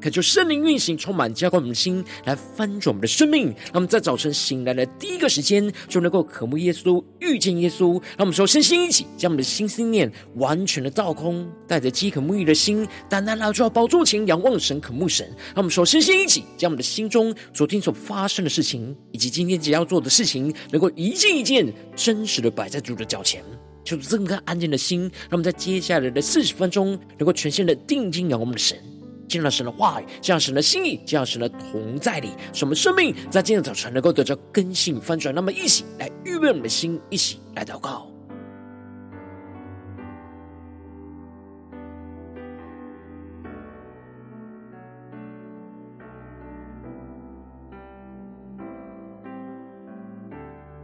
恳求圣灵运行，充满浇灌我们的心，来翻转我们的生命。让我们在早晨醒来的第一个时间，就能够渴慕耶稣，遇见耶稣。让我们说，身心一起，将我们的心思念完全的倒空，带着饥渴沐浴的心，单单来到宝座前，仰望神，渴慕神。让我们说，身心一起，将我们的心中昨天所发生的事情，以及今天即将要做的事情，能够一件一件真实的摆在主的脚前，求主赐个安静的心，让我们在接下来的四十分钟，能够全心的定睛仰望我们的神。进入神的话语，这样神的心意，这样神的同在里，使我们生命在今天早晨能够得到更新翻转。那么，一起来预备我们的心，一起来祷告。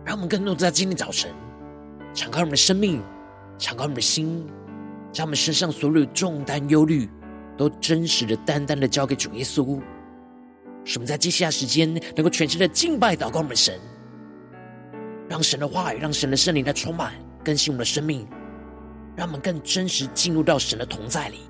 让我们更多在今天早晨敞开我们的生命，敞开我们的心，将我们身上所有的重担、忧虑。都真实的、单单的交给主耶稣，使我们在接下来时间能够全心的敬拜、祷告我们的神，让神的话语、让神的圣灵来充满、更新我们的生命，让我们更真实进入到神的同在里。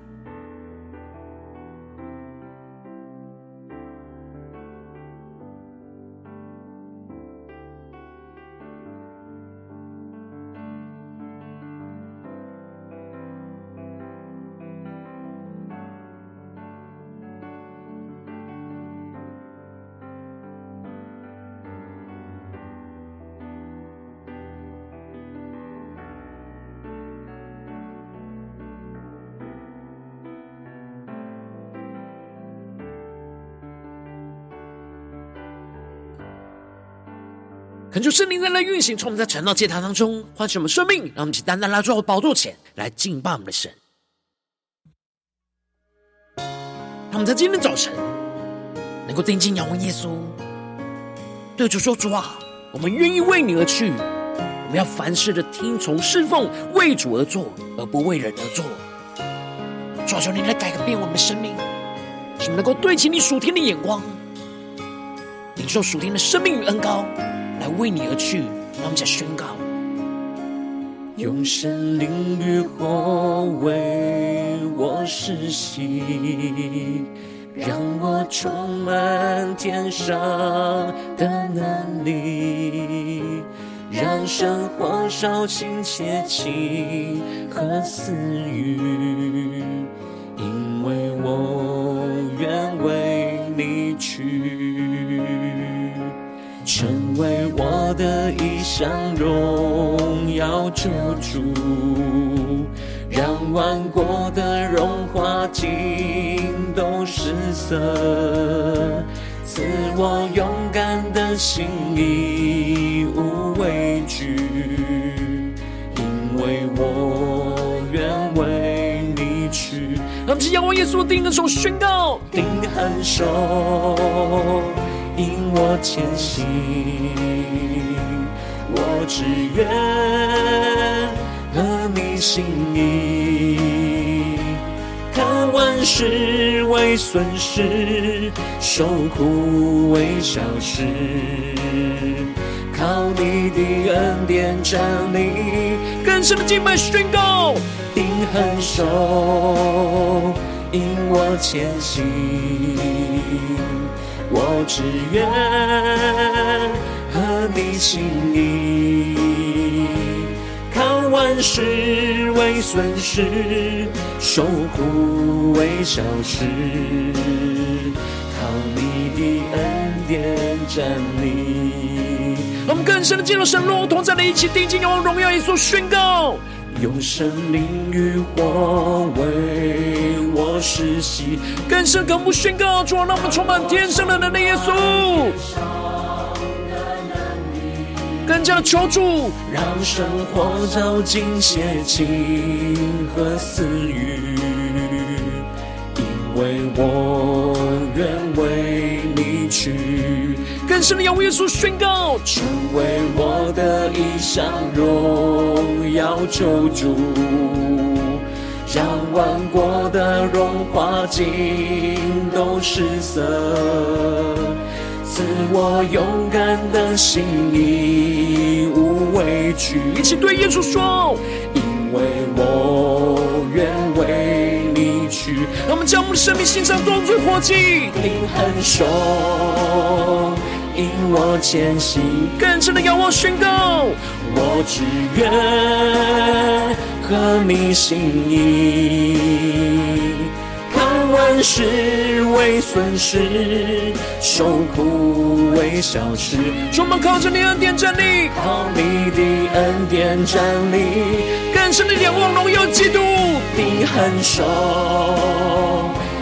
恳求圣灵在那运行，从我们在晨祷祭坛当中唤醒我们生命，让我们起单单来到宝座前来敬拜我们的神。让我们在今天早晨能够定睛仰望耶稣，对主说：“主啊，我们愿意为你而去，我们要凡事的听从侍奉，为主而做，而不为人而做。”主啊，求你来改变我们的生命，使我们能够对齐你属天的眼光，领受属天的生命与恩膏。来为你而去，让我们再宣告：用神灵与火为我施洗，让我充满天上的能力，让生活烧尽切情和私欲，因为我我的一项荣耀救主，让万国的荣华尽都失色，赐我勇敢的心，义无畏惧，因为我愿为你去。让我们仰望耶稣，定恒手宣告，定恒手。引我前行，只愿合你心意，看万事为损失，受苦为小事，靠你的恩典站立，更深的敬拜宣告，定恒手，引我前行。我只愿你心意，看万事为损失，受苦为小事，靠你的恩典站立。我们更深的进入神荣同在的一起，定睛用荣耀耶稣，宣告。用神灵与火为我施洗，更深更不宣告，主啊，让我们充满天上的能力，耶稣，更加的求助，让生活照进邪情和私欲，因为我愿为你去。更深的仰望耶稣，宣告成为我的一项荣耀救主，让万国的荣华尽都失色，赐我勇敢的心，义无畏惧。一起对耶稣说：因为我愿为你去。让我们将我们的生命献上，当作火祭，灵和手引我前行，更深的仰望宣告，我只愿合你心意，看万事为损失，受苦为小事。充满靠着你恩典站立，靠你的恩典站立，更深的仰望荣耀基督，你恒守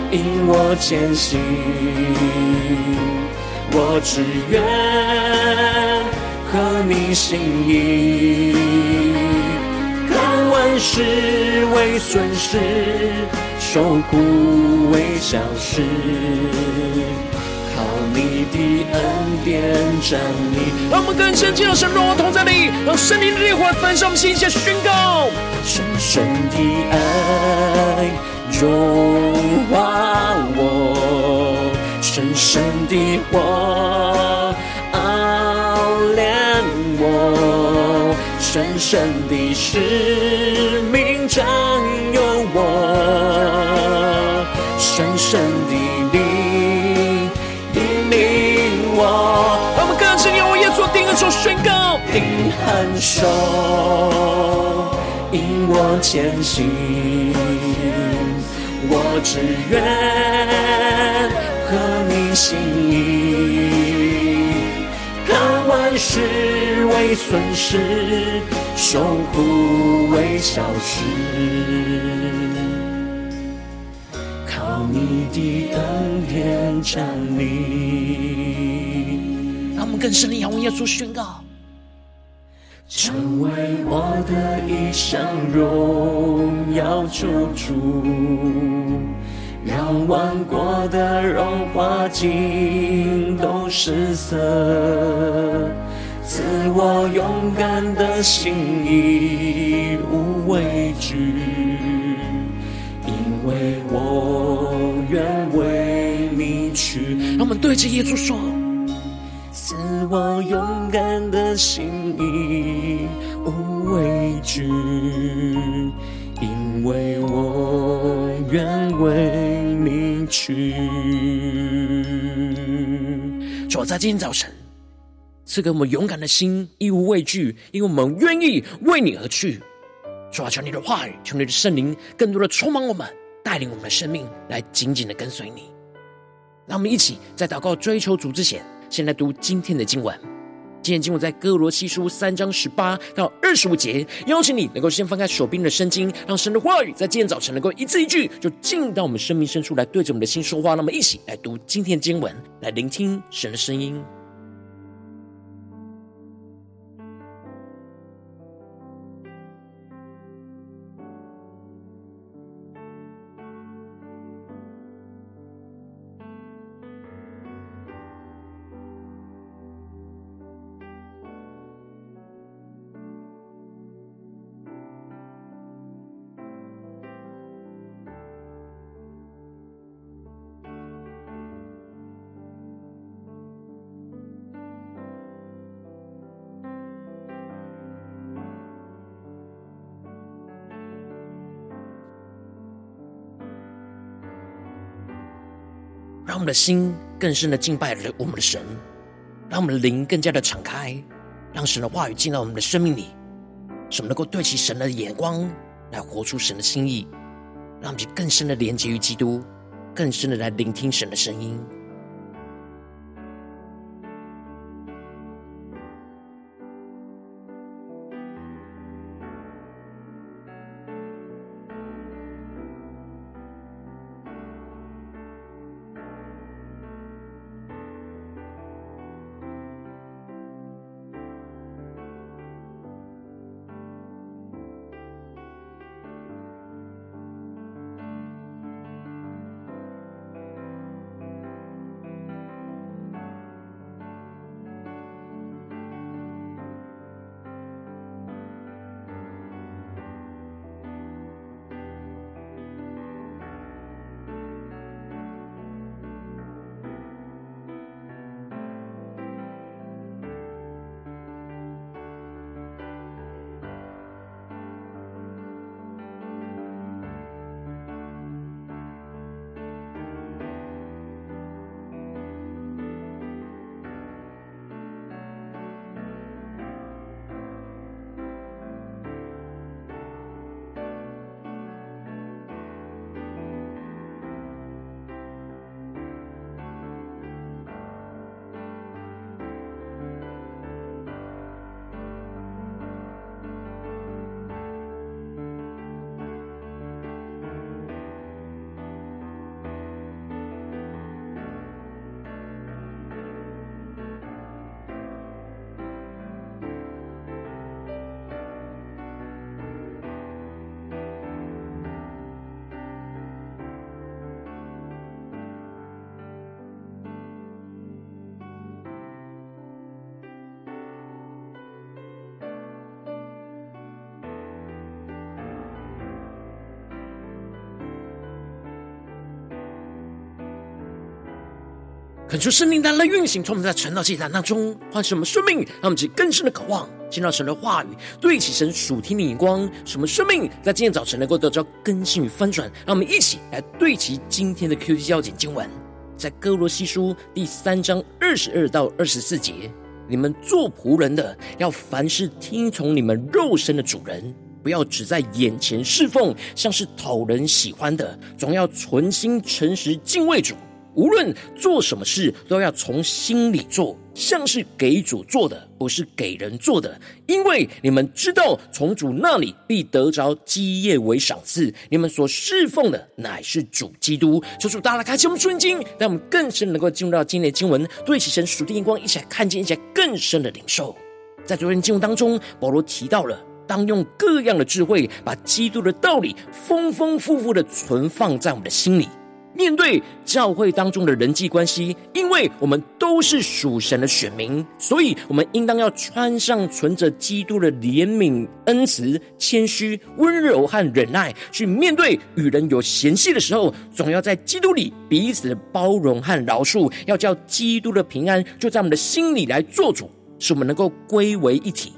引我前行。我只愿合你心意，看万事为损失，受苦为小事，靠你的恩典站立。让我们更深进入神荣耀同在里，让圣灵的烈火焚烧我们心，下宣告：深深的爱融化我。深深的火熬炼我，深深的使命占有我，深深的灵引领我。让我们更深仰望耶稣，定恒手宣告，定恒手引我前行，我只愿。合你心意，看万事为损失，受苦为小事，靠你的恩典站立。让我们更深的仰望耶稣宣告，成为我的一生荣耀救主。让万国的荣华尽都失色，赐我勇敢的心，义无畏惧，因为我愿为你去。让我们对着耶稣说：赐我勇敢的心，义无畏惧，因为我愿为你。去，主啊，在今天早晨赐给我们勇敢的心，义无畏惧，因为我们愿意为你而去。主啊，求你的话语，求你的圣灵，更多的充满我们，带领我们的生命来紧紧的跟随你。让我们一起在祷告追求主之前，先来读今天的经文。今天经文在歌罗西书三章十八到二十五节，邀请你能够先翻开手边的圣经，让神的话语在今天早晨能够一字一句就进到我们生命深处来，对着我们的心说话。那么，一起来读今天的经文，来聆听神的声音。们的心更深的敬拜了我们的神，让我们的灵更加的敞开，让神的话语进到我们的生命里，使我们能够对齐神的眼光，来活出神的心意，让我们更深的连接于基督，更深的来聆听神的声音。恳求圣灵大来运行，从我们在晨祷祭坛当中唤醒我们生命，让我们去更深的渴望见到神的话语，对齐神属天的眼光，使我们生命在今天早晨能够得到更新与翻转。让我们一起来对齐今天的 QT 焦点经文，在哥罗西书第三章二十二到二十四节：你们做仆人的，要凡事听从你们肉身的主人，不要只在眼前侍奉，像是讨人喜欢的，总要存心诚实敬畏主。无论做什么事，都要从心里做，像是给主做的，不是给人做的。因为你们知道，从主那里必得着基业为赏赐。你们所侍奉的乃是主基督。求主大家开启我们圣经，让我们更深能够进入到今天的经文，对齐神属天眼光，一起来看见，一些更深的领受。在昨天经文当中，保罗提到了，当用各样的智慧，把基督的道理丰丰富富的存放在我们的心里。面对教会当中的人际关系，因为我们都是属神的选民，所以我们应当要穿上存着基督的怜悯、恩慈、谦虚、温柔和忍耐，去面对与人有嫌隙的时候，总要在基督里彼此的包容和饶恕，要叫基督的平安就在我们的心里来做主，使我们能够归为一体。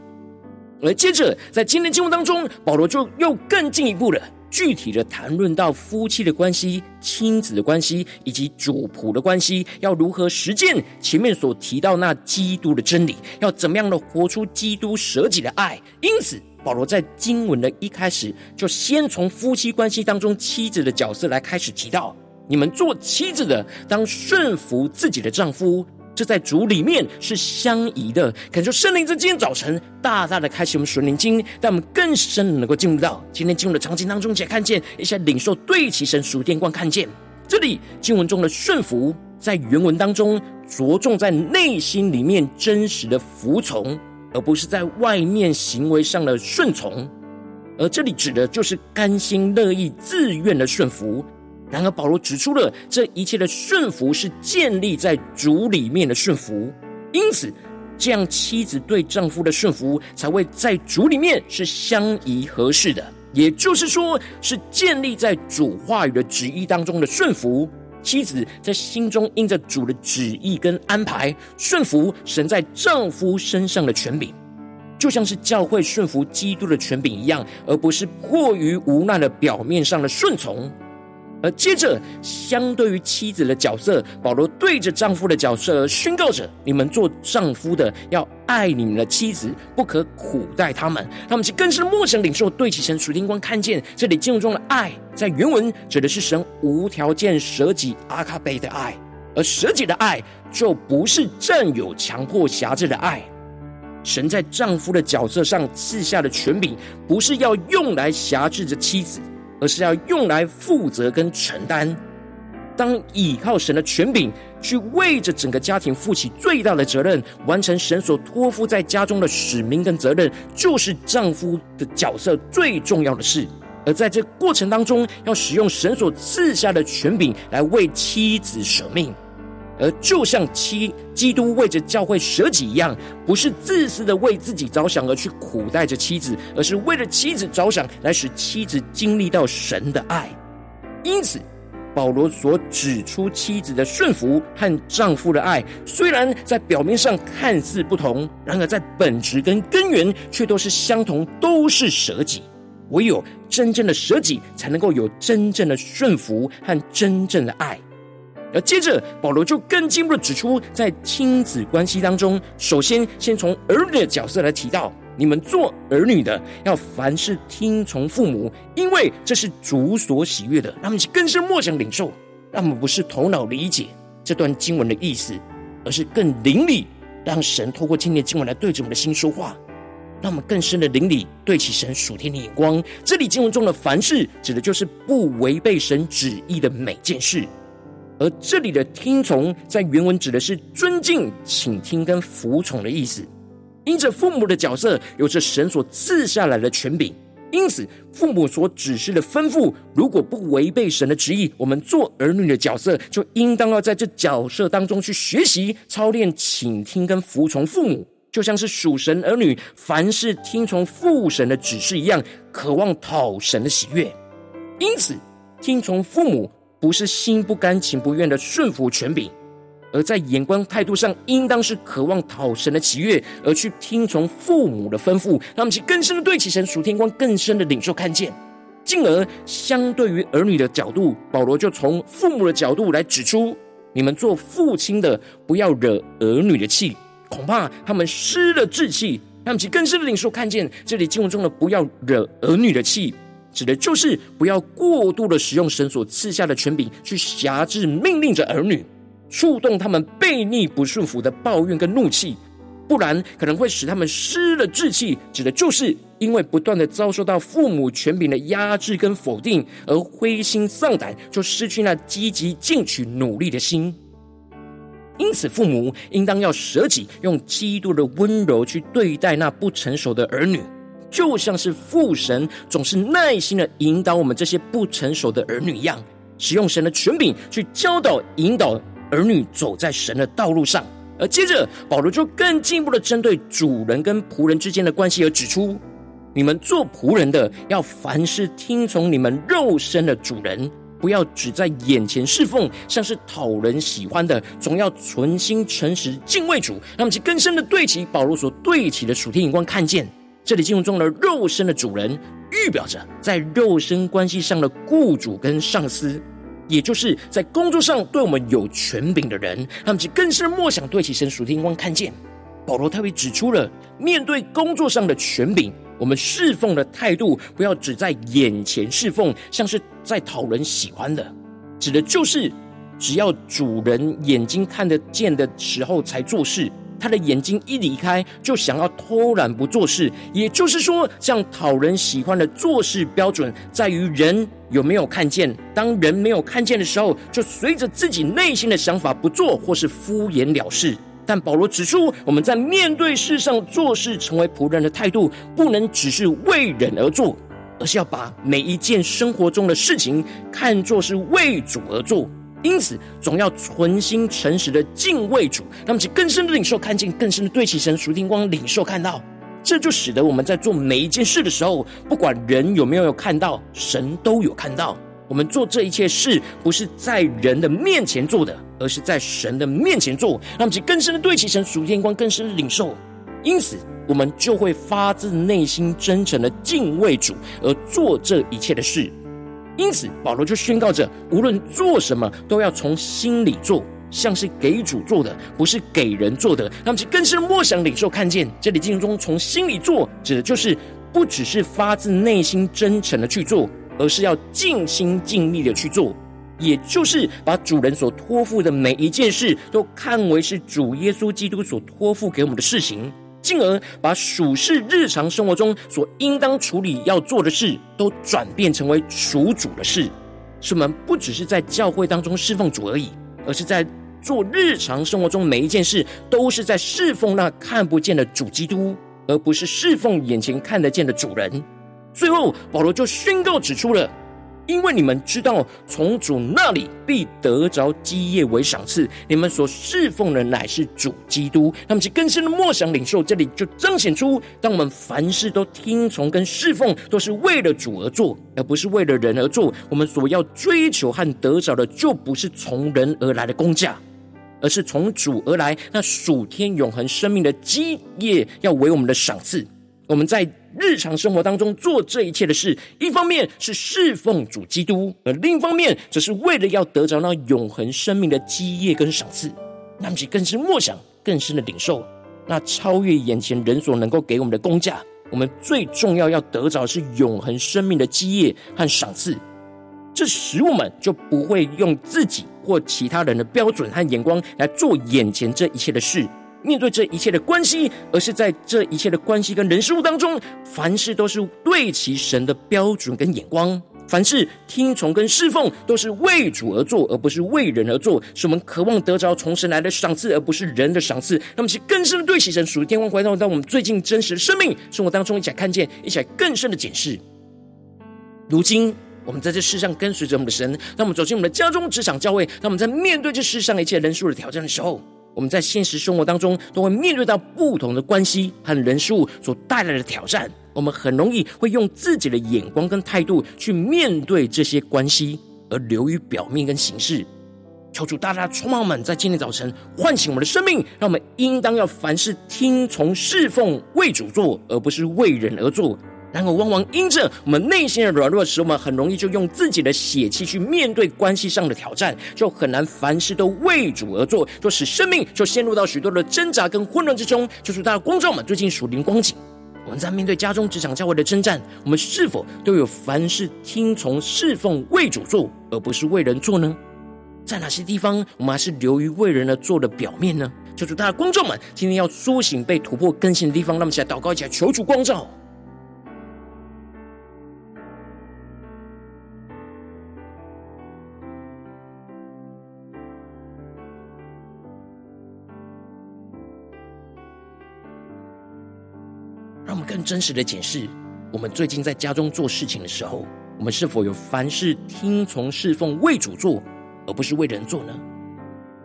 而接着在今天经文当中，保罗就又更进一步了。具体的谈论到夫妻的关系、亲子的关系以及主仆的关系，要如何实践前面所提到那基督的真理？要怎么样的活出基督舍己的爱？因此，保罗在经文的一开始就先从夫妻关系当中妻子的角色来开始提到：你们做妻子的，当顺服自己的丈夫。这在主里面是相宜的。感受圣灵在今天早晨大大的开启我们属灵经，让我们更深的能够进入到今天进入的场景当中，且看见一些领受对齐神属天光看见。这里经文中的顺服，在原文当中着重在内心里面真实的服从，而不是在外面行为上的顺从。而这里指的就是甘心乐意、自愿的顺服。然而，保罗指出了这一切的顺服是建立在主里面的顺服，因此，这样妻子对丈夫的顺服才会在主里面是相宜合适的。也就是说，是建立在主话语的旨意当中的顺服。妻子在心中印着主的旨意跟安排顺服神在丈夫身上的权柄，就像是教会顺服基督的权柄一样，而不是迫于无奈的表面上的顺从。而接着，相对于妻子的角色，保罗对着丈夫的角色宣告着：你们做丈夫的要爱你们的妻子，不可苦待他们。他们是更深的默想领受，对齐神属天光看见这里经文中的爱，在原文指的是神无条件舍己阿卡贝的爱，而舍己的爱就不是占有、强迫、辖制的爱。神在丈夫的角色上赐下的权柄，不是要用来辖制着妻子。而是要用来负责跟承担。当倚靠神的权柄，去为着整个家庭负起最大的责任，完成神所托付在家中的使命跟责任，就是丈夫的角色最重要的事。而在这过程当中，要使用神所赐下的权柄来为妻子舍命。而就像妻基督为着教会舍己一样，不是自私的为自己着想而去苦待着妻子，而是为了妻子着想，来使妻子经历到神的爱。因此，保罗所指出妻子的顺服和丈夫的爱，虽然在表面上看似不同，然而在本质跟根源却都是相同，都是舍己。唯有真正的舍己，才能够有真正的顺服和真正的爱。而接着，保罗就更进一步的指出，在亲子关系当中，首先先从儿女的角色来提到，你们做儿女的要凡事听从父母，因为这是主所喜悦的。让我们更深默想领受，让我们不是头脑理解这段经文的意思，而是更灵里，让神透过今天的经文来对着我们的心说话，让我们更深的灵里对齐神属天的眼光。这里经文中的凡事，指的就是不违背神旨意的每件事。而这里的听从，在原文指的是尊敬、倾听跟服从的意思。因着父母的角色有着神所赐下来的权柄，因此父母所指示的吩咐，如果不违背神的旨意，我们做儿女的角色就应当要在这角色当中去学习、操练、倾听跟服从父母，就像是属神儿女凡事听从父神的指示一样，渴望讨神的喜悦。因此，听从父母。不是心不甘情不愿的顺服权柄，而在眼光态度上，应当是渴望讨神的喜悦，而去听从父母的吩咐，让我们去更深的对齐神属天光，更深的领受看见。进而，相对于儿女的角度，保罗就从父母的角度来指出：你们做父亲的，不要惹儿女的气，恐怕他们失了志气。让我们去更深的领受看见，这里经文中的“不要惹儿女的气”，指的就是不要过度的使用神所赐下的权柄，去辖制命令着儿女。触动他们悖逆不顺服的抱怨跟怒气，不然可能会使他们失了志气。指的就是因为不断的遭受到父母权柄的压制跟否定，而灰心丧胆，就失去那积极进取努力的心。因此，父母应当要舍己，用基督的温柔去对待那不成熟的儿女，就像是父神总是耐心的引导我们这些不成熟的儿女一样，使用神的权柄去教导引导。儿女走在神的道路上，而接着保罗就更进一步的针对主人跟仆人之间的关系而指出：你们做仆人的要凡事听从你们肉身的主人，不要只在眼前侍奉，像是讨人喜欢的，总要存心诚实敬畏主。让我们去更深的对齐保罗所对齐的属天眼光，看见这里经文中的肉身的主人，预表着在肉身关系上的雇主跟上司。也就是在工作上对我们有权柄的人，他们就更是默想对其神属天光看见。保罗特别指出了，面对工作上的权柄，我们侍奉的态度不要只在眼前侍奉，像是在讨人喜欢的，指的就是只要主人眼睛看得见的时候才做事。他的眼睛一离开，就想要偷懒不做事。也就是说，这样讨人喜欢的做事标准，在于人有没有看见。当人没有看见的时候，就随着自己内心的想法不做，或是敷衍了事。但保罗指出，我们在面对世上做事，成为仆人的态度，不能只是为人而做，而是要把每一件生活中的事情看作是为主而做。因此，总要存心诚实的敬畏主，让我们更深的领受看见，更深的对齐神属天光领受看到，这就使得我们在做每一件事的时候，不管人有没有看到，神都有看到。我们做这一切事，不是在人的面前做的，而是在神的面前做，让我们更深的对齐神属天光，更深的领受。因此，我们就会发自内心真诚的敬畏主，而做这一切的事。因此，保罗就宣告着：无论做什么，都要从心里做，像是给主做的，不是给人做的。让我们更深默想领受看见，这里经文中从心里做，指的就是不只是发自内心真诚的去做，而是要尽心尽力的去做，也就是把主人所托付的每一件事，都看为是主耶稣基督所托付给我们的事情。进而把属世日常生活中所应当处理要做的事，都转变成为属主的事，使我们不只是在教会当中侍奉主而已，而是在做日常生活中每一件事，都是在侍奉那看不见的主基督，而不是侍奉眼前看得见的主人。最后，保罗就宣告指出了。因为你们知道，从主那里必得着基业为赏赐。你们所侍奉的乃是主基督。那么，其更深的默想领受，这里就彰显出，当我们凡事都听从跟侍奉，都是为了主而做，而不是为了人而做。我们所要追求和得着的，就不是从人而来的工价，而是从主而来那属天永恒生命的基业，要为我们的赏赐。我们在日常生活当中做这一切的事，一方面是侍奉主基督，而另一方面则是为了要得着那永恒生命的基业跟赏赐。那么，更是默想，更深的领受那超越眼前人所能够给我们的工价。我们最重要要得着的是永恒生命的基业和赏赐。这使我们就不会用自己或其他人的标准和眼光来做眼前这一切的事。面对这一切的关系，而是在这一切的关系跟人事物当中，凡事都是对其神的标准跟眼光，凡事听从跟侍奉都是为主而做，而不是为人而做。是我们渴望得着从神来的赏赐，而不是人的赏赐。那么，其更深的对齐神属于天光回到到我们最近真实的生命生活当中，一起来看见，一起来更深的检视。如今，我们在这世上跟随着我们的神，当我们走进我们的家中、职场、教会，当我们在面对这世上一切人数的挑战的时候。我们在现实生活当中都会面对到不同的关系和人事物所带来的挑战，我们很容易会用自己的眼光跟态度去面对这些关系，而流于表面跟形式。求主大大充满我们，在今天早晨唤醒我们的生命，让我们应当要凡事听从侍奉，为主做，而不是为人而做。然而，往往因着我们内心的软弱，使我们很容易就用自己的血气去面对关系上的挑战，就很难凡事都为主而做，就使生命就陷入到许多的挣扎跟混乱之中。求主大家光照们最近属灵光景，我们在面对家中、职场、教会的征战，我们是否都有凡事听从侍奉、为主做，而不是为人做呢？在哪些地方，我们还是流于为人而做的表面呢？求主大大光照们，今天要苏醒、被突破、更新的地方，让我们起来祷告，一起来求主光照。真实的检视，我们最近在家中做事情的时候，我们是否有凡事听从侍奉、为主做，而不是为人做呢？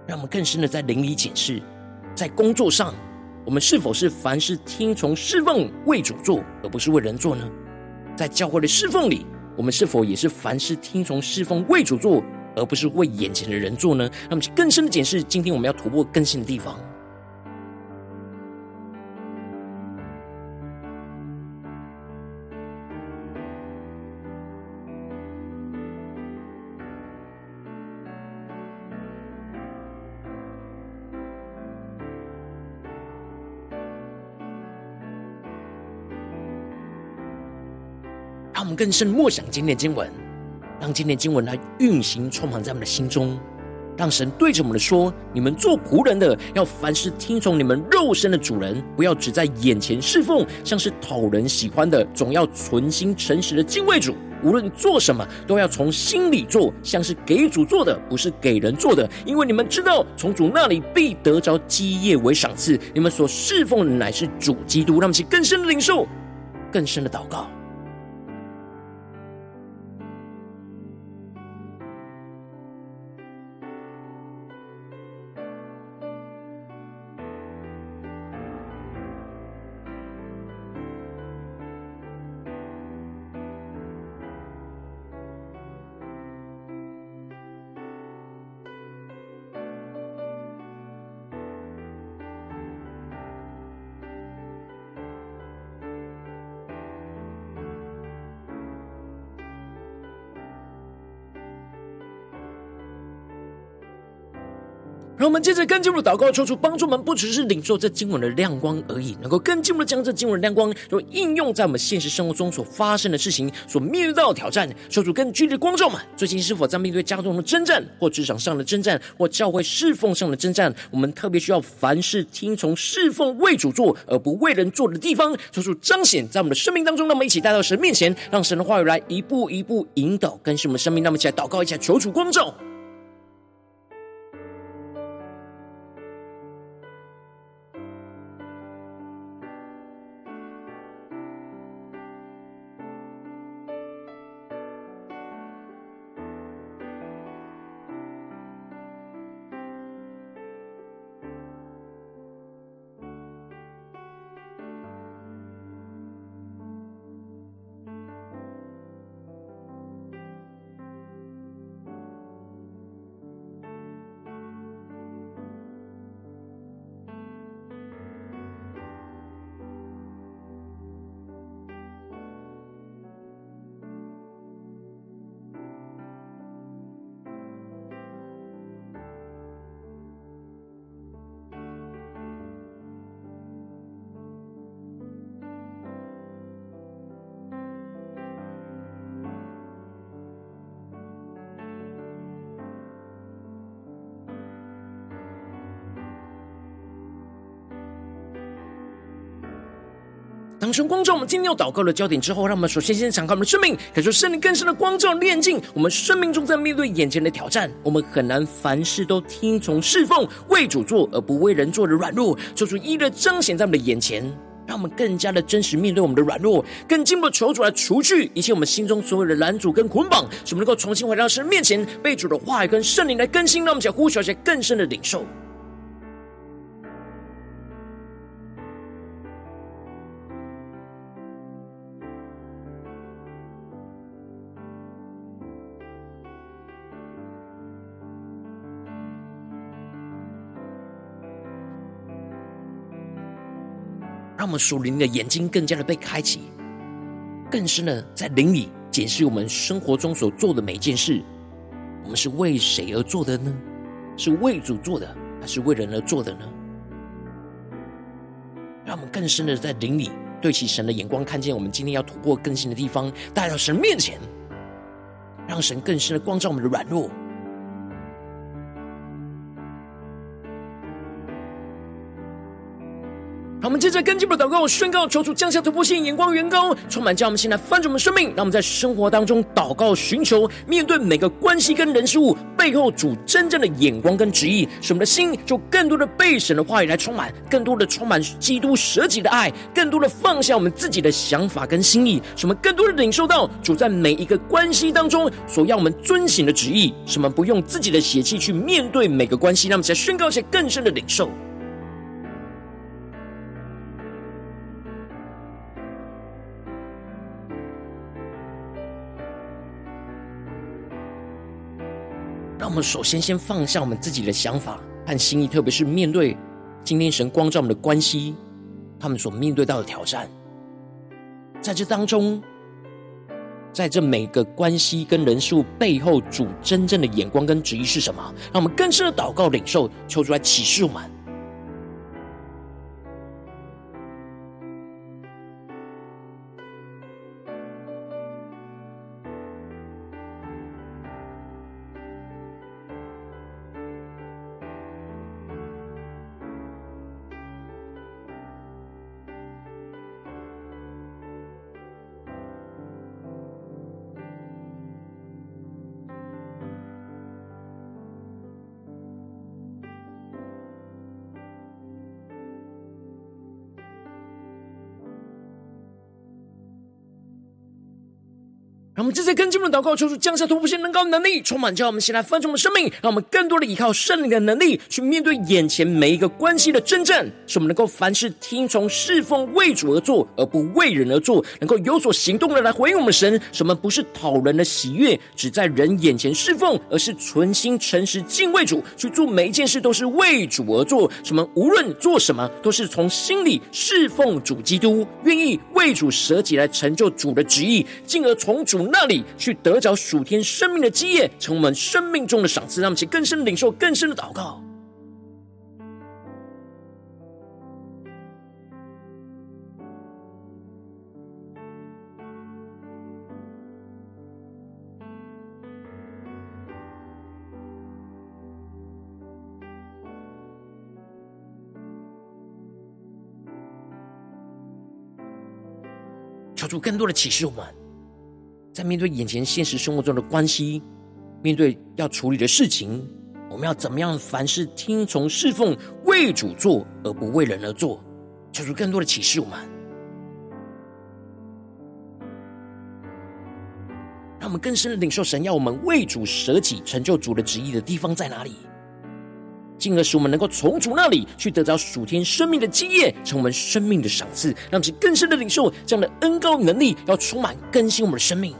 让我们更深的在灵里检视，在工作上，我们是否是凡事听从侍奉、为主做，而不是为人做呢？在教会的侍奉里，我们是否也是凡事听从侍奉、为主做，而不是为眼前的人做呢？让我们更深的检视，今天我们要突破更新的地方。更深默想今天经文，让今天经文来运行充满在我们的心中，让神对着我们说：你们做仆人的，要凡事听从你们肉身的主人，不要只在眼前侍奉，像是讨人喜欢的，总要存心诚实的敬畏主。无论做什么，都要从心里做，像是给主做的，不是给人做的。因为你们知道，从主那里必得着基业为赏赐。你们所侍奉的乃是主基督，让我们去更深的领受，更深的祷告。让我们接着更进一步祷告，求主帮助我们，不只是领受这经文的亮光而已，能够更进一步的将这经文的亮光，就应用在我们现实生活中所发生的事情、所面对到的挑战。求主更具体的光照们，最近是否在面对家中的征战，或职场上的征战，或教会侍奉上的征战？我们特别需要凡事听从侍奉为主做，而不为人做的地方，求主彰显在我们的生命当中。让我们一起带到神面前，让神的话语来一步一步引导更新我们生命。让我们一起来祷告一下，求主光照。当神光照我们今天要祷告的焦点之后，让我们首先先敞开我们的生命，感受圣灵更深的光照炼净我们生命中在面对眼前的挑战，我们很难凡事都听从侍奉为主做而不为人做的软弱，做出一一的彰显在我们的眼前，让我们更加的真实面对我们的软弱，更进一步的求主来除去一切我们心中所有的拦阻跟捆绑，使我们能够重新回到神面前，被主的话语跟圣灵来更新，让我们想呼求一些更深的领受。们属灵的眼睛更加的被开启，更深的在灵里检视我们生活中所做的每一件事，我们是为谁而做的呢？是为主做的，还是为人而做的呢？让我们更深的在灵里对齐神的眼光，看见我们今天要突破更新的地方，带到神面前，让神更深的光照我们的软弱。好，我们接着跟进我们的祷告，宣告求主降下突破性眼光，远高充满，将我们现在翻转我们生命。让我们在生活当中祷告，寻求面对每个关系跟人事物背后主真正的眼光跟旨意，使我们的心就更多的被神的话语来充满，更多的充满基督舍己的爱，更多的放下我们自己的想法跟心意，使我们更多的领受到主在每一个关系当中所要我们遵行的旨意，使我们不用自己的血气去面对每个关系，让我们再宣告一些更深的领受。那么首先先放下我们自己的想法和心意，特别是面对今天神光照我们的关系，他们所面对到的挑战，在这当中，在这每个关系跟人数背后，主真正的眼光跟旨意是什么？让我们更深的祷告领受，求出来启示我们。我们正在跟进我们的祷告，求主降下突破性能高能力，充满叫我们现在翻转我们生命，让我们更多的依靠圣灵的能力，去面对眼前每一个关系的真正，使我们能够凡事听从侍奉为主而做，而不为人而做，能够有所行动的来回应我们神。什么不是讨人的喜悦，只在人眼前侍奉，而是存心诚实敬畏主，去做每一件事都是为主而做。什么无论做什么，都是从心里侍奉主基督，愿意为主舍己来成就主的旨意，进而从主。那里去得着属天生命的基业，成我们生命中的赏赐，让我们去更深领受更深的祷告。求主更多的启示我们。在面对眼前现实生活中的关系，面对要处理的事情，我们要怎么样？凡事听从侍奉，为主做，而不为人而做，求主更多的启示我们，让我们更深的领受神要我们为主舍己、成就主的旨意的地方在哪里？进而使我们能够从主那里去得着属天生命的基业，成为我们生命的赏赐，让其更深的领受这样的恩膏能力，要充满更新我们的生命。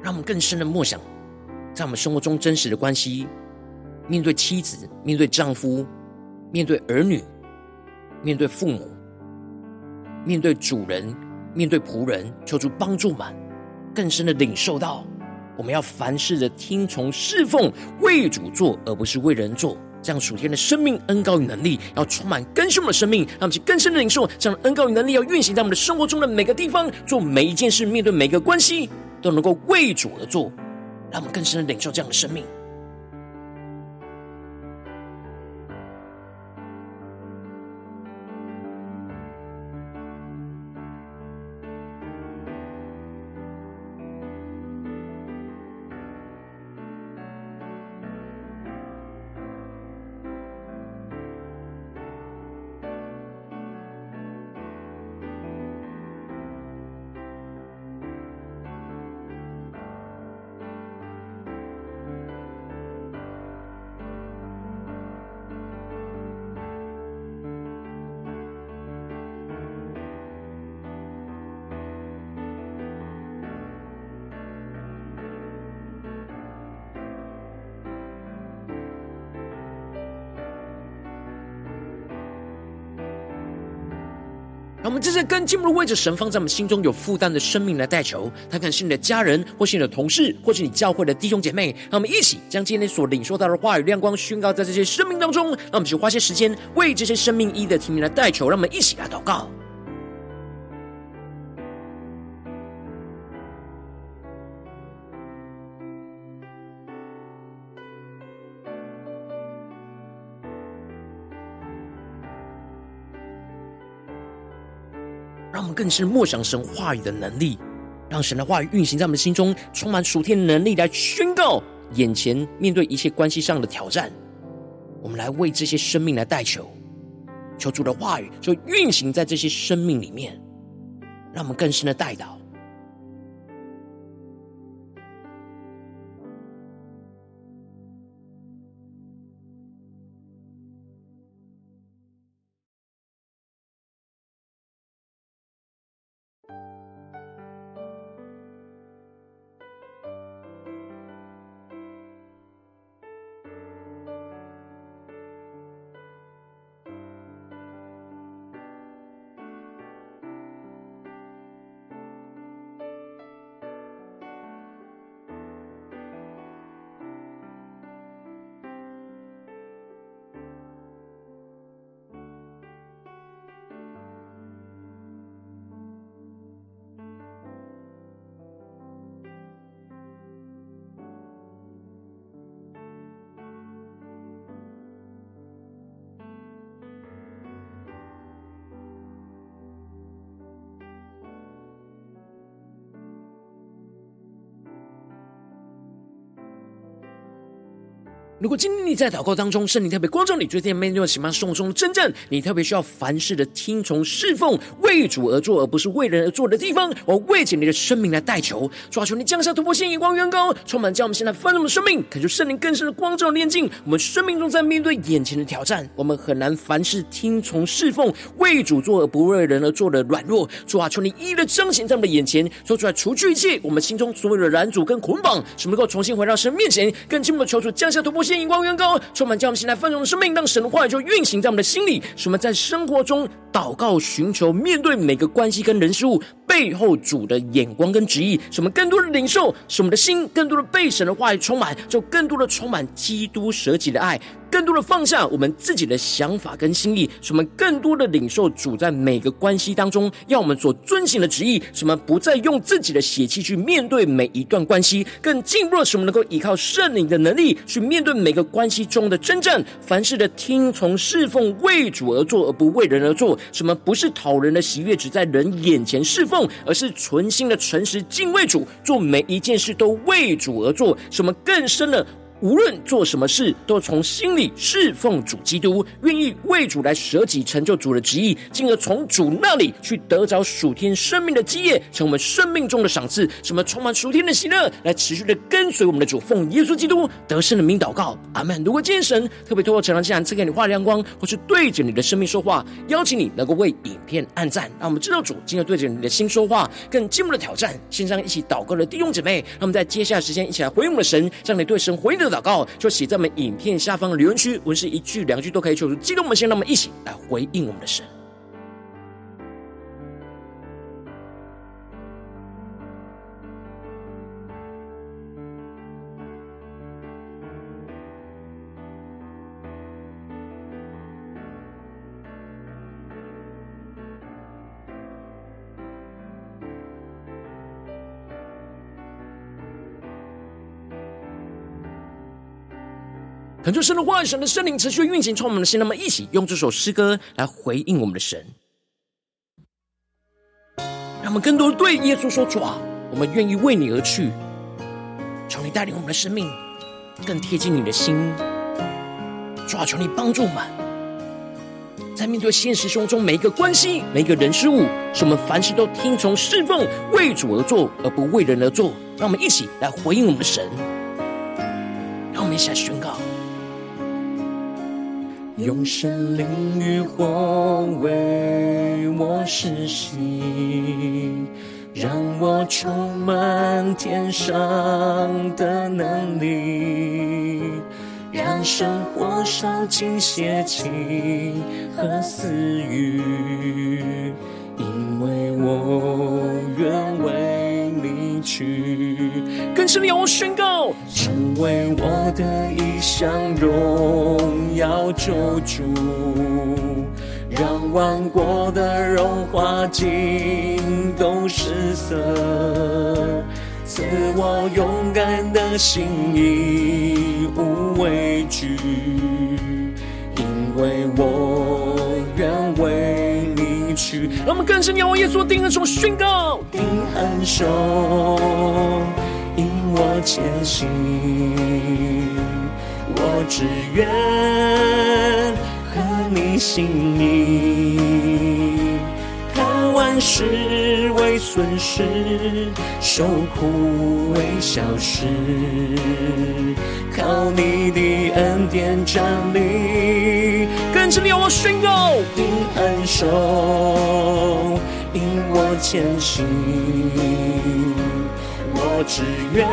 让我们更深的默想，在我们生活中真实的关系，面对妻子、面对丈夫、面对儿女、面对父母、面对主人、面对仆人，求主帮助们更深的领受到，我们要凡事的听从侍奉，为主做，而不是为人做。这样属天的生命恩膏与能力，要充满更新我们的生命，让我们去更深的领受这样恩膏与能力，要运行在我们的生活中的每个地方，做每一件事，面对每个关系。都能够为主而做，让我们更深的领受这样的生命。我们这些更进一步为着神放在我们心中有负担的生命来代求。他可能是你的家人，或是你的同事，或是你教会的弟兄姐妹。让我们一起将今天所领受到的话语亮光宣告在这些生命当中。让我们去花些时间为这些生命一的提名来代求。让我们一起来祷告。更是默想神话语的能力，让神的话语运行在我们心中，充满属天的能力来宣告眼前面对一切关系上的挑战。我们来为这些生命来代求，求主的话语就运行在这些生命里面，让我们更深的带到。如果今天你在祷告当中，圣灵特别光照你，最近面对什么样生活中的真正，你特别需要凡事的听从侍奉，为主而做，而不是为人而做的地方，我为着你的生命来代求，抓住你降下突破性眼光，远高，充满将我们现在丰盛的生命，恳求圣灵更深的光照炼净我们生命中在面对眼前的挑战，我们很难凡事听从侍奉，为主做而不为人而做的软弱，主啊，求你一一的彰显在我们的眼前，说出来除去一切我们心中所有的拦阻跟捆绑，使能够重新回到神面前，更进一步的求主降下突破性。眼光远高，充满将我们现在丰盛的生命，让神的话语就运行在我们的心里，使我们在生活中祷告、寻求、面对每个关系跟人事物背后主的眼光跟旨意，使我们更多的领受，使我们的心更多的被神的话语充满，就更多的充满基督舍己的爱。更多的放下我们自己的想法跟心意，什么更多的领受主在每个关系当中要我们所遵行的旨意，什么不再用自己的血气去面对每一段关系，更进一步的使我们能够依靠圣灵的能力去面对每个关系中的征战，凡事的听从侍奉，为主而做而不为人而做，什么不是讨人的喜悦，只在人眼前侍奉，而是存心的诚实敬畏主，做每一件事都为主而做，什么更深的。无论做什么事，都从心里侍奉主基督，愿意为主来舍己，成就主的旨意，进而从主那里去得着属天生命的基业，成我们生命中的赏赐，什么充满属天的喜乐，来持续的跟随我们的主，奉耶稣基督得胜的名祷告，阿门。如果今天神特别透过成长记，赐给你话亮光，或是对着你的生命说话，邀请你能够为影片按赞，让我们知道主今天对着你的心说话，更进一步的挑战。线上一起祷告的弟兄姐妹，让我们在接下来时间一起来回应我们的神，让你对神回应的。祷告就写在我们影片下方留言区，文是一句两句都可以，求助激动我们先让我们一起来回应我们的神。恳求神的话语，神的圣灵持续运行，充满我们的心。那么，一起用这首诗歌来回应我们的神，让我们更多的对耶稣说：“主啊，我们愿意为你而去。求你带领我们的生命更贴近你的心。主啊，求你帮助我们，在面对现实生活中每一个关系、每一个人事物，使我们凡事都听从侍奉，为主而做，而不为人而做。让我们一起来回应我们的神，让我们一起来宣告。”用神灵与火为我施洗，让我充满天上的能力，让生活烧尽邪气和私欲，因为我愿为你去，更深的仰望宣告，成为我的一项荣耀救主，让万国的荣华尽都失色，赐我勇敢的心，义无畏惧，因为我愿为你去。让我们更深仰望耶稣，定恒手宣告，定恒手我前行，我只愿合你心意，看万事为损失，受苦为小事，靠你的恩典站立。更深的仰望宣告，定恒手引我前行，我只愿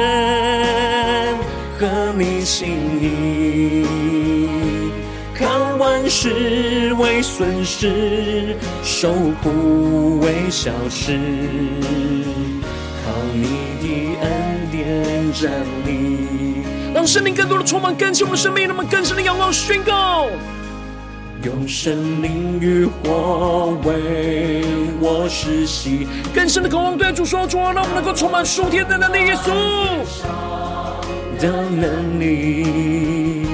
合你心意，看万事为损失，受苦为小事，靠你的恩典站立。让生命更多的充满更新我们的生命，让我们更深的仰望宣告。用生命与火为我施洗，更深的渴望对主说：主啊，让我们能够充满属天的能力，耶稣。的能力，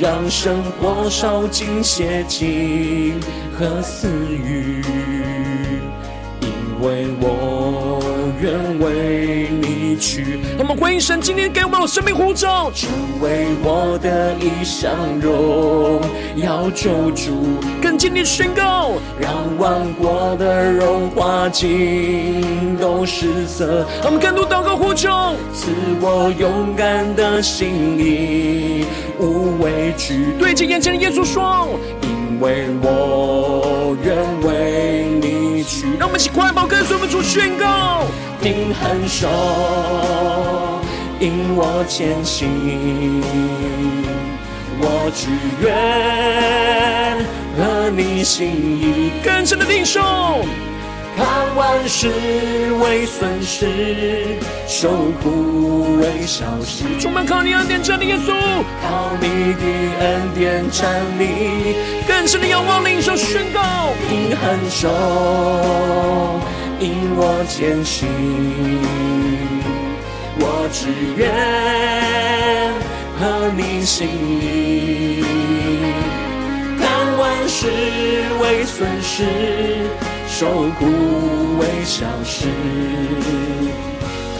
让生活烧尽邪情和私欲，因为我愿为你去。我们回应神今天给我们的生命呼召，成为我的一项荣耀救主，更坚定宣告，让万国的荣华尽都失色。我们更多祷告呼求，赐我勇敢的心，意无畏惧。对着眼前的耶稣说，因为我愿为你去。让我们一起快跑，跟随我们主宣告，定恒手引我前行，我只愿和你心意，更深的领受，看万事为损失，受苦为小事。充满靠你恩典站立，耶稣，靠你的恩典站立，更深的仰望领受宣告，定恒手引我前行。我只愿合你心意，看万事为损失，受苦为小事，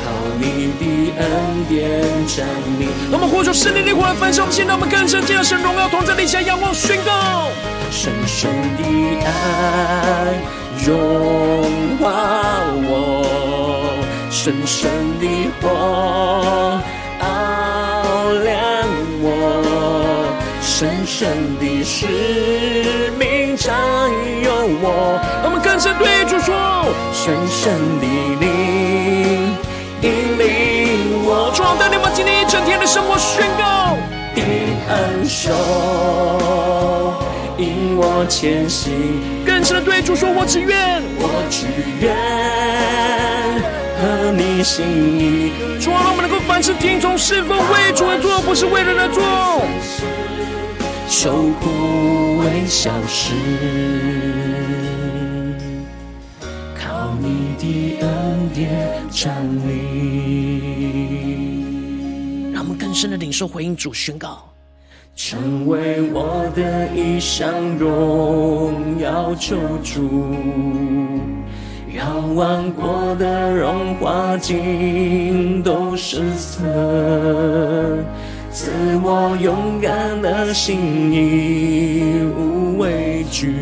靠你的恩典站立。我们呼求圣灵的火来焚烧，我们现在我们更深进入神荣耀同在里下仰望宣告，深深的爱融化我。深深的火照亮我，深深的使命占有我。我们更深对主说，深深的灵引领我。主啊，带领我们今天一整天的生活宣告，定恒手引我前行。更深的对主说，我只愿，我只愿。合你心意，主啊，让我们能够凡事听从侍奉，为主而做，不是为人而做。受苦为小事，靠你的恩典站立。让我们更深的领受回应主宣告，成为我的一项荣耀救主。让万国的荣华尽都失色，赐我勇敢的心，义无畏惧，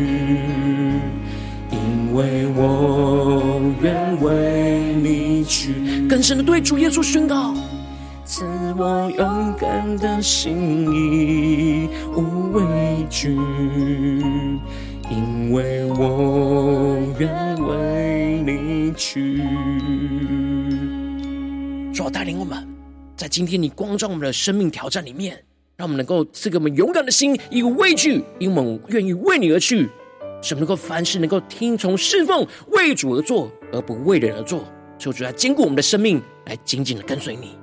因为我愿为你去。更深的对主耶稣宣告，赐我勇敢的心，义无畏惧，因为我愿为你。去，主，带领我们，在今天你光照我们的生命挑战里面，让我们能够赐给我们勇敢的心，一个畏惧，因为我们愿意为你而去，什么能够凡事能够听从侍奉，为主而做，而不为人而做。求主来坚固我们的生命，来紧紧的跟随你。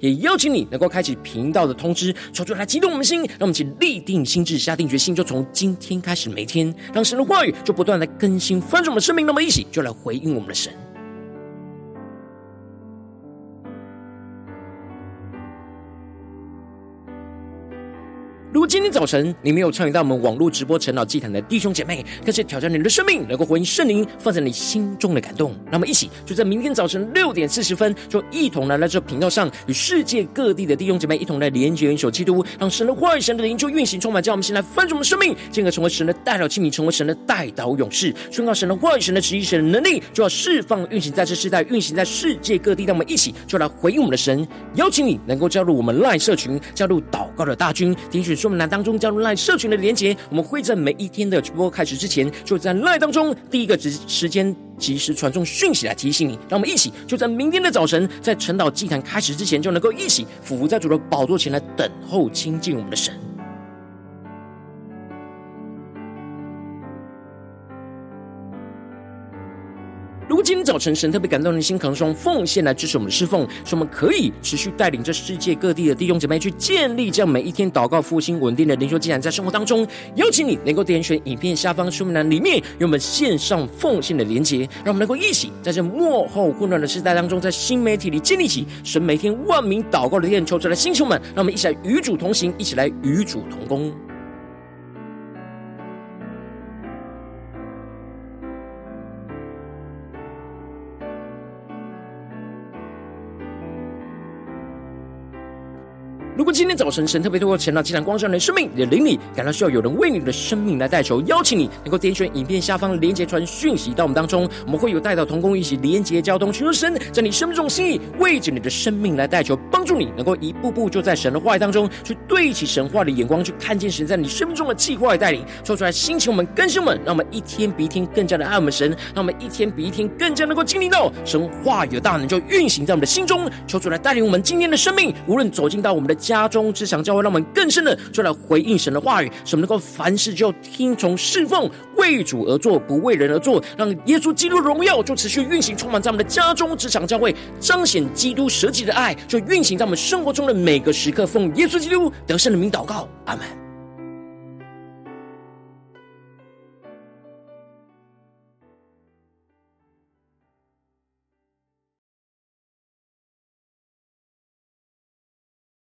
也邀请你。能够开启频道的通知，求主来激动我们的心，让我们一起立定心智，下定决心，就从今天开始，每天让神的话语就不断来更新翻转我们的生命。那么一起就来回应我们的神。今天早晨你没有参与到我们网络直播晨祷祭坛的弟兄姐妹，更是挑战你的生命，能够回应圣灵放在你心中的感动。那么，一起就在明天早晨六点四十分，就一同来到这频道上，与世界各地的弟兄姐妹一同来连接、元首基督，让神的话语、神的灵就运行充满。叫我们先来翻转我们生命，进而成为神的代祷器皿，成为神的代祷勇士，宣告神的话语、神的旨意、神的能力，就要释放、运行在这世代，运行在世界各地。让我们一起就来回应我们的神，邀请你能够加入我们 LINE 社群，加入祷告的大军，点选说明栏当中加入赖社群的连接，我们会在每一天的直播开始之前，就在赖当中第一个时时间及时传送讯息来提醒你。让我们一起就在明天的早晨，在晨岛祭坛开始之前，就能够一起俯伏在主的宝座前来等候亲近我们的神。如今早晨神特别感动人心，可能用奉献来支持我们的侍奉，使我们可以持续带领着世界各地的弟兄姐妹去建立这样每一天祷告复兴稳定的灵修祭坛，在生活当中，邀请你能够点选影片下方说明栏里面有我们线上奉献的连结，让我们能够一起在这幕后混乱的时代当中，在新媒体里建立起神每天万名祷告的殿，求出来的星球们，让我们一起来与主同行，一起来与主同工。今天早晨神特别透过晨祷祭坛光照你的生命，你的灵里感到需要有人为你的生命来代求，邀请你能够点选影片下方连结传讯息到我们当中，我们会有带到同工一起连结交通，寻求神在你生命中心意，为着你的生命来代求，帮助你能够一步步就在神的话语当中去对齐神话的眼光，去看见神在你生命中的计划与带领，说出来兴起我们更新我们，让我们一天比一天更加的爱我们神，让我们一天比一天更加能够经历到神话语的大能就运行在我们的心中，求主来带领我们今天的生命，无论走进到我们的家。家中之想教会，让我们更深的就来回应神的话语，使我们能够凡事就听从侍奉，为主而做，不为人而做，让耶稣基督荣耀就持续运行，充满在我们的家中职场教会，彰显基督舍己的爱，就运行在我们生活中的每个时刻。奉耶稣基督得胜的名祷告，阿门。